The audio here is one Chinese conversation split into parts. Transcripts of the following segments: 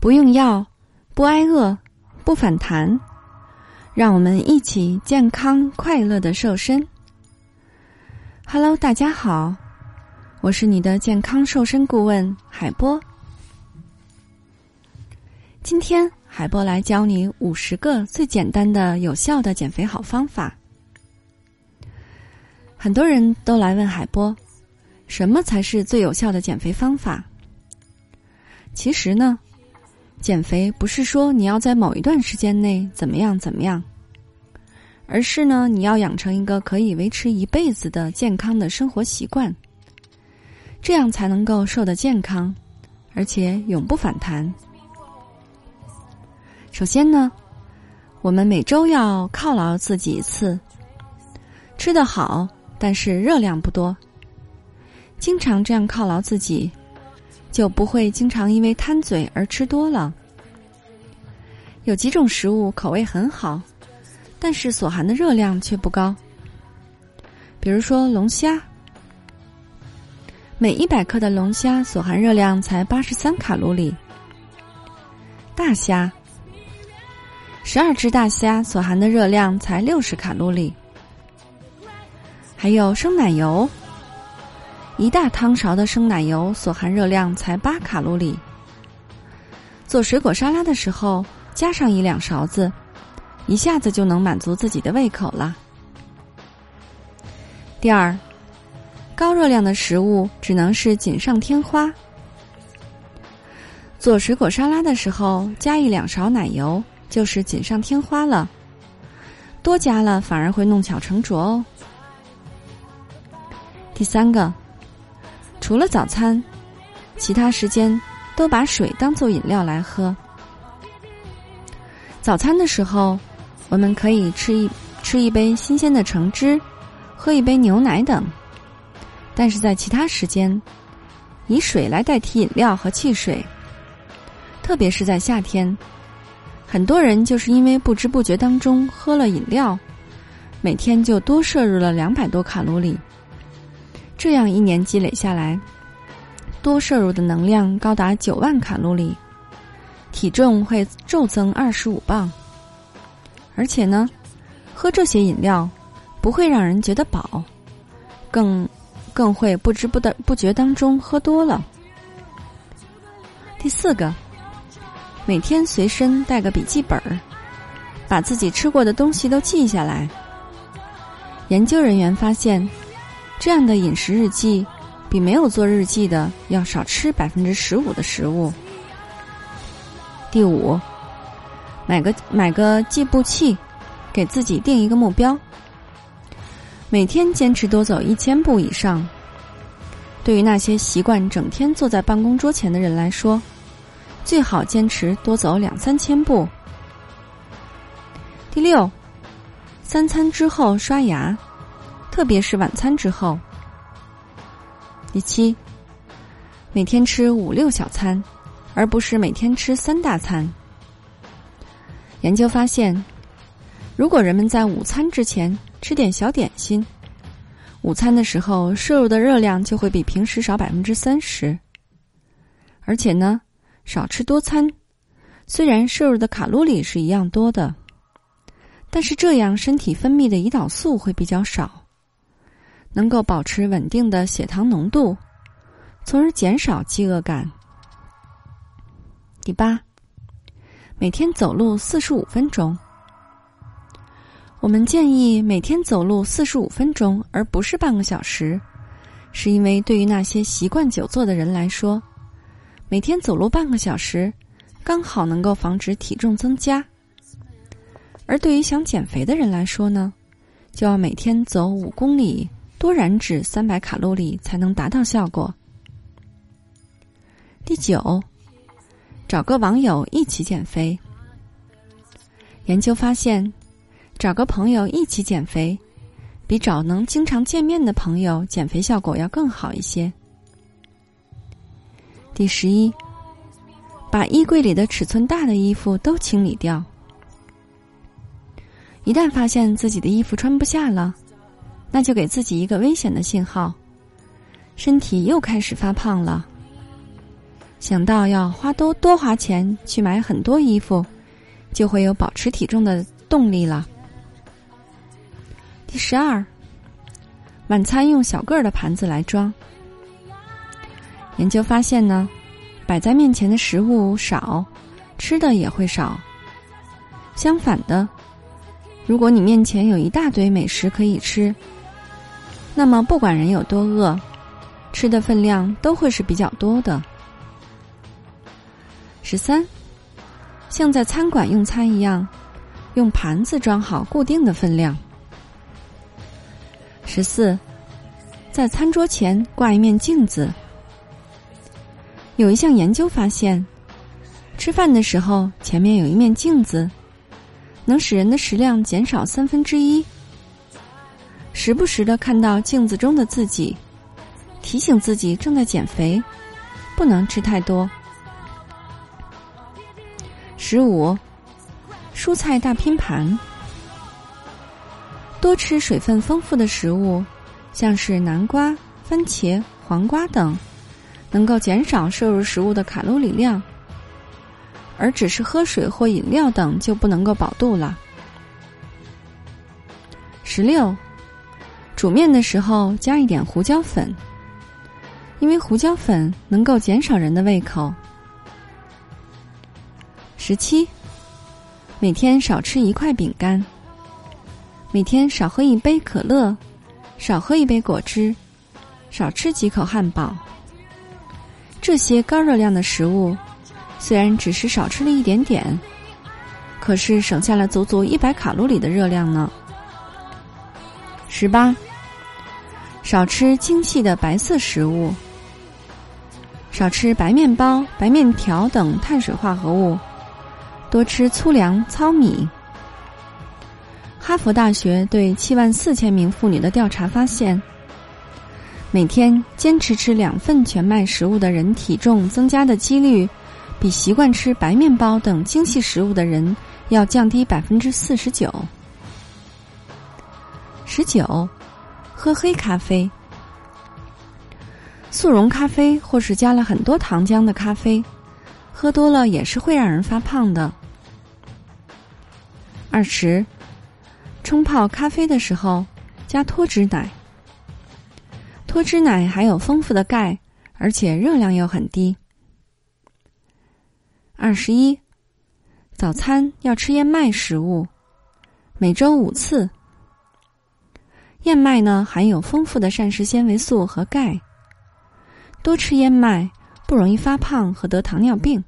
不用药，不挨饿，不反弹，让我们一起健康快乐的瘦身。Hello，大家好，我是你的健康瘦身顾问海波。今天海波来教你五十个最简单的、有效的减肥好方法。很多人都来问海波，什么才是最有效的减肥方法？其实呢。减肥不是说你要在某一段时间内怎么样怎么样，而是呢，你要养成一个可以维持一辈子的健康的生活习惯，这样才能够瘦得健康，而且永不反弹。首先呢，我们每周要犒劳自己一次，吃得好，但是热量不多，经常这样犒劳自己。就不会经常因为贪嘴而吃多了。有几种食物口味很好，但是所含的热量却不高。比如说龙虾，每一百克的龙虾所含热量才八十三卡路里；大虾，十二只大虾所含的热量才六十卡路里；还有生奶油。一大汤勺的生奶油所含热量才八卡路里。做水果沙拉的时候，加上一两勺子，一下子就能满足自己的胃口了。第二，高热量的食物只能是锦上添花。做水果沙拉的时候，加一两勺奶油就是锦上添花了，多加了反而会弄巧成拙哦。第三个。除了早餐，其他时间都把水当做饮料来喝。早餐的时候，我们可以吃一吃一杯新鲜的橙汁，喝一杯牛奶等。但是在其他时间，以水来代替饮料和汽水。特别是在夏天，很多人就是因为不知不觉当中喝了饮料，每天就多摄入了两百多卡路里。这样一年积累下来，多摄入的能量高达九万卡路里，体重会骤增二十五磅。而且呢，喝这些饮料不会让人觉得饱，更更会不知不的不觉当中喝多了。第四个，每天随身带个笔记本儿，把自己吃过的东西都记下来。研究人员发现。这样的饮食日记，比没有做日记的要少吃百分之十五的食物。第五，买个买个计步器，给自己定一个目标，每天坚持多走一千步以上。对于那些习惯整天坐在办公桌前的人来说，最好坚持多走两三千步。第六，三餐之后刷牙。特别是晚餐之后。第七，每天吃五六小餐，而不是每天吃三大餐。研究发现，如果人们在午餐之前吃点小点心，午餐的时候摄入的热量就会比平时少百分之三十。而且呢，少吃多餐，虽然摄入的卡路里是一样多的，但是这样身体分泌的胰岛素会比较少。能够保持稳定的血糖浓度，从而减少饥饿感。第八，每天走路四十五分钟。我们建议每天走路四十五分钟，而不是半个小时，是因为对于那些习惯久坐的人来说，每天走路半个小时刚好能够防止体重增加；而对于想减肥的人来说呢，就要每天走五公里。多燃脂三百卡路里才能达到效果。第九，找个网友一起减肥。研究发现，找个朋友一起减肥，比找能经常见面的朋友减肥效果要更好一些。第十一，把衣柜里的尺寸大的衣服都清理掉。一旦发现自己的衣服穿不下了。那就给自己一个危险的信号，身体又开始发胖了。想到要花多多花钱去买很多衣服，就会有保持体重的动力了。第十二，晚餐用小个儿的盘子来装。研究发现呢，摆在面前的食物少，吃的也会少。相反的，如果你面前有一大堆美食可以吃，那么不管人有多饿，吃的分量都会是比较多的。十三，像在餐馆用餐一样，用盘子装好固定的分量。十四，在餐桌前挂一面镜子。有一项研究发现，吃饭的时候前面有一面镜子，能使人的食量减少三分之一。时不时的看到镜子中的自己，提醒自己正在减肥，不能吃太多。十五，蔬菜大拼盘，多吃水分丰富的食物，像是南瓜、番茄、黄瓜等。能够减少摄入食物的卡路里量，而只是喝水或饮料等就不能够饱肚了。十六，煮面的时候加一点胡椒粉，因为胡椒粉能够减少人的胃口。十七，每天少吃一块饼干，每天少喝一杯可乐，少喝一杯果汁，少吃几口汉堡。这些高热量的食物，虽然只是少吃了一点点，可是省下了足足一百卡路里的热量呢。十八，少吃精细的白色食物，少吃白面包、白面条等碳水化合物，多吃粗粮、糙米。哈佛大学对七万四千名妇女的调查发现。每天坚持吃两份全麦食物的人，体重增加的几率，比习惯吃白面包等精细食物的人要降低百分之四十九。十九，喝黑咖啡、速溶咖啡或是加了很多糖浆的咖啡，喝多了也是会让人发胖的。二十，冲泡咖啡的时候加脱脂奶。脱脂奶含有丰富的钙，而且热量又很低。二十一，早餐要吃燕麦食物，每周五次。燕麦呢含有丰富的膳食纤维素和钙，多吃燕麦不容易发胖和得糖尿病。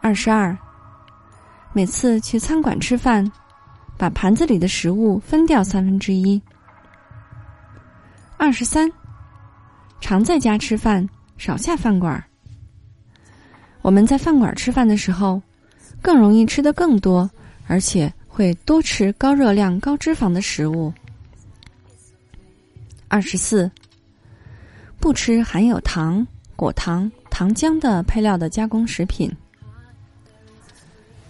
二十二，每次去餐馆吃饭，把盘子里的食物分掉三分之一。二十三，常在家吃饭，少下饭馆。我们在饭馆吃饭的时候，更容易吃的更多，而且会多吃高热量、高脂肪的食物。二十四，不吃含有糖、果糖、糖浆的配料的加工食品。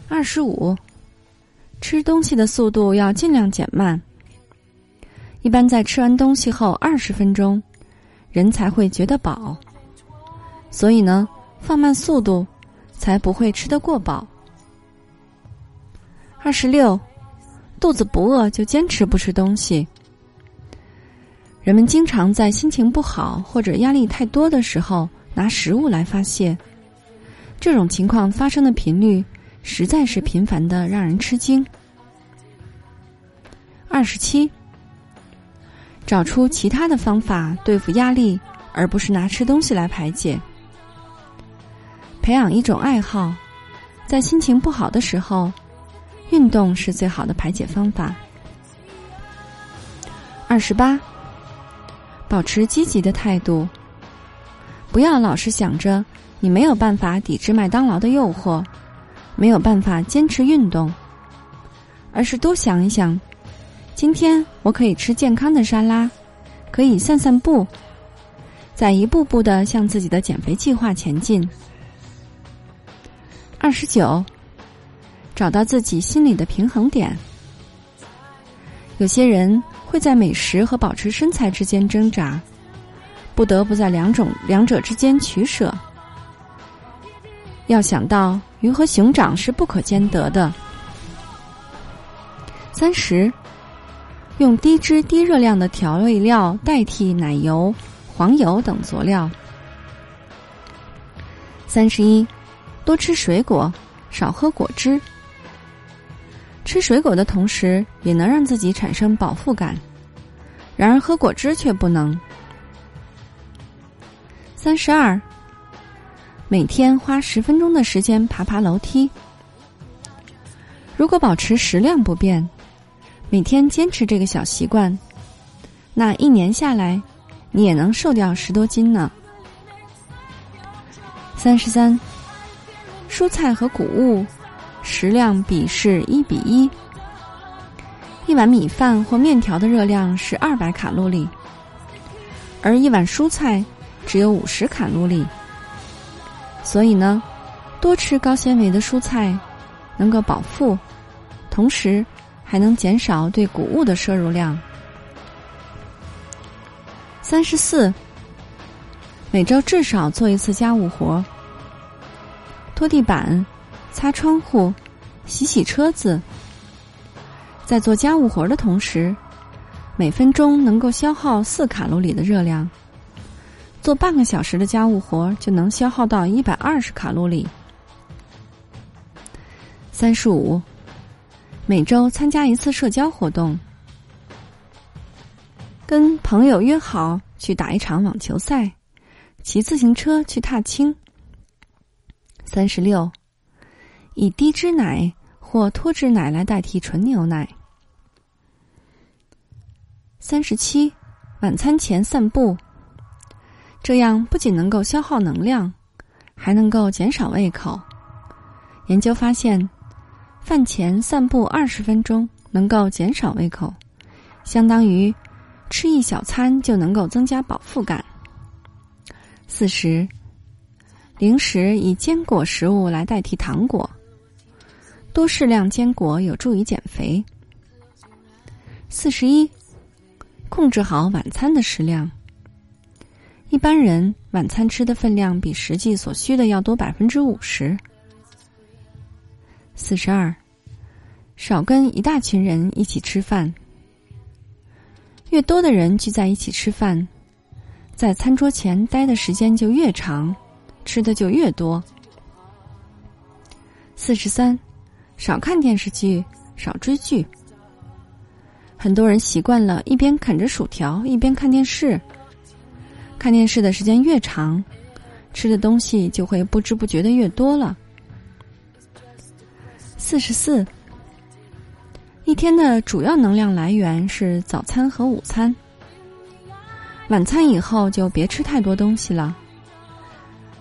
二十五，吃东西的速度要尽量减慢。一般在吃完东西后二十分钟，人才会觉得饱。所以呢，放慢速度，才不会吃得过饱。二十六，肚子不饿就坚持不吃东西。人们经常在心情不好或者压力太多的时候拿食物来发泄，这种情况发生的频率实在是频繁的，让人吃惊。二十七。找出其他的方法对付压力，而不是拿吃东西来排解。培养一种爱好，在心情不好的时候，运动是最好的排解方法。二十八，保持积极的态度，不要老是想着你没有办法抵制麦当劳的诱惑，没有办法坚持运动，而是多想一想。今天我可以吃健康的沙拉，可以散散步，在一步步的向自己的减肥计划前进。二十九，找到自己心里的平衡点。有些人会在美食和保持身材之间挣扎，不得不在两种两者之间取舍。要想到鱼和熊掌是不可兼得的。三十，用低脂低热量的调味料代替奶油、黄油等佐料。三十一，多吃水果，少喝果汁。吃水果的同时，也能让自己产生饱腹感，然而喝果汁却不能。三十二，每天花十分钟的时间爬爬楼梯。如果保持食量不变，每天坚持这个小习惯，那一年下来，你也能瘦掉十多斤呢。三十三，蔬菜和谷物。食量比是一比一，一碗米饭或面条的热量是二百卡路里，而一碗蔬菜只有五十卡路里。所以呢，多吃高纤维的蔬菜，能够饱腹，同时还能减少对谷物的摄入量。三十四，每周至少做一次家务活，拖地板。擦窗户，洗洗车子，在做家务活的同时，每分钟能够消耗四卡路里的热量。做半个小时的家务活就能消耗到一百二十卡路里。三十五，每周参加一次社交活动，跟朋友约好去打一场网球赛，骑自行车去踏青。三十六。以低脂奶或脱脂奶来代替纯牛奶。三十七，晚餐前散步，这样不仅能够消耗能量，还能够减少胃口。研究发现，饭前散步二十分钟能够减少胃口，相当于吃一小餐就能够增加饱腹感。四十，零食以坚果食物来代替糖果。多适量坚果有助于减肥。四十一，控制好晚餐的食量。一般人晚餐吃的分量比实际所需的要多百分之五十。四十二，少跟一大群人一起吃饭。越多的人聚在一起吃饭，在餐桌前待的时间就越长，吃的就越多。四十三。少看电视剧，少追剧。很多人习惯了一边啃着薯条一边看电视，看电视的时间越长，吃的东西就会不知不觉的越多了。四十四，一天的主要能量来源是早餐和午餐，晚餐以后就别吃太多东西了，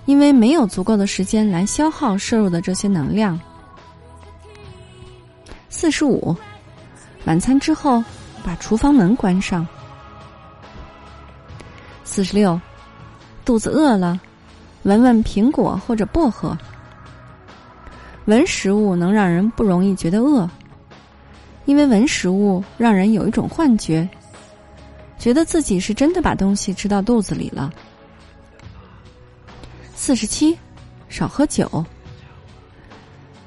因为没有足够的时间来消耗摄入的这些能量。四十五，晚餐之后把厨房门关上。四十六，肚子饿了，闻闻苹果或者薄荷。闻食物能让人不容易觉得饿，因为闻食物让人有一种幻觉，觉得自己是真的把东西吃到肚子里了。四十七，少喝酒。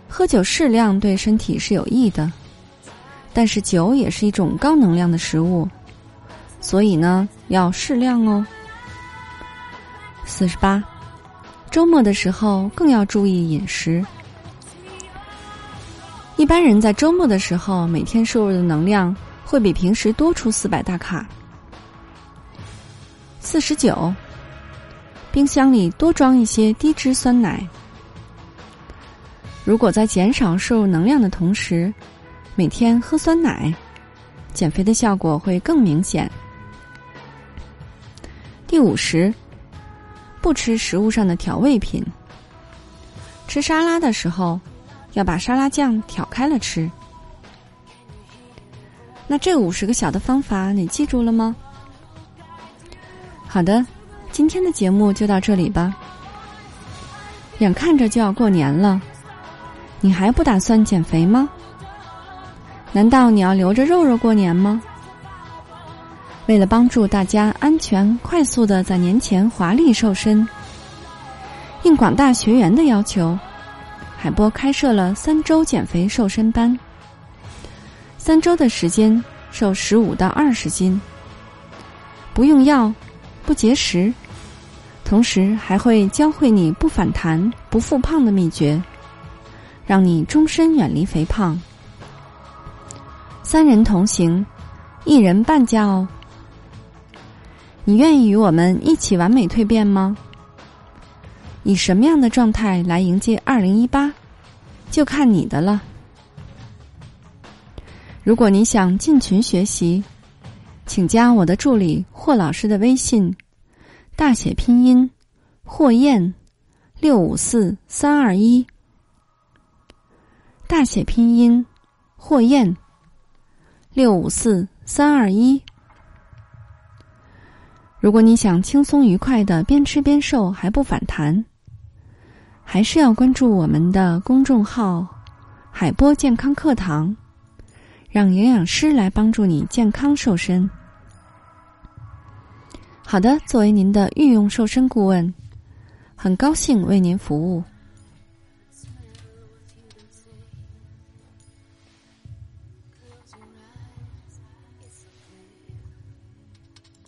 喝酒适量对身体是有益的，但是酒也是一种高能量的食物，所以呢要适量哦。四十八，周末的时候更要注意饮食。一般人在周末的时候，每天摄入的能量会比平时多出四百大卡。四十九，冰箱里多装一些低脂酸奶。如果在减少摄入能量的同时，每天喝酸奶，减肥的效果会更明显。第五十，不吃食物上的调味品。吃沙拉的时候，要把沙拉酱挑开了吃。那这五十个小的方法，你记住了吗？好的，今天的节目就到这里吧。眼看着就要过年了。你还不打算减肥吗？难道你要留着肉肉过年吗？为了帮助大家安全、快速的在年前华丽瘦身，应广大学员的要求，海波开设了三周减肥瘦身班。三周的时间瘦十五到二十斤，不用药，不节食，同时还会教会你不反弹、不复胖的秘诀，让你终身远离肥胖。三人同行，一人半价哦。你愿意与我们一起完美蜕变吗？以什么样的状态来迎接二零一八，就看你的了。如果你想进群学习，请加我的助理霍老师的微信，大写拼音霍燕六五四三二一，大写拼音霍燕六五四三二一。如果你想轻松愉快的边吃边瘦还不反弹，还是要关注我们的公众号“海波健康课堂”。让营养师来帮助你健康瘦身。好的，作为您的御用瘦身顾问，很高兴为您服务。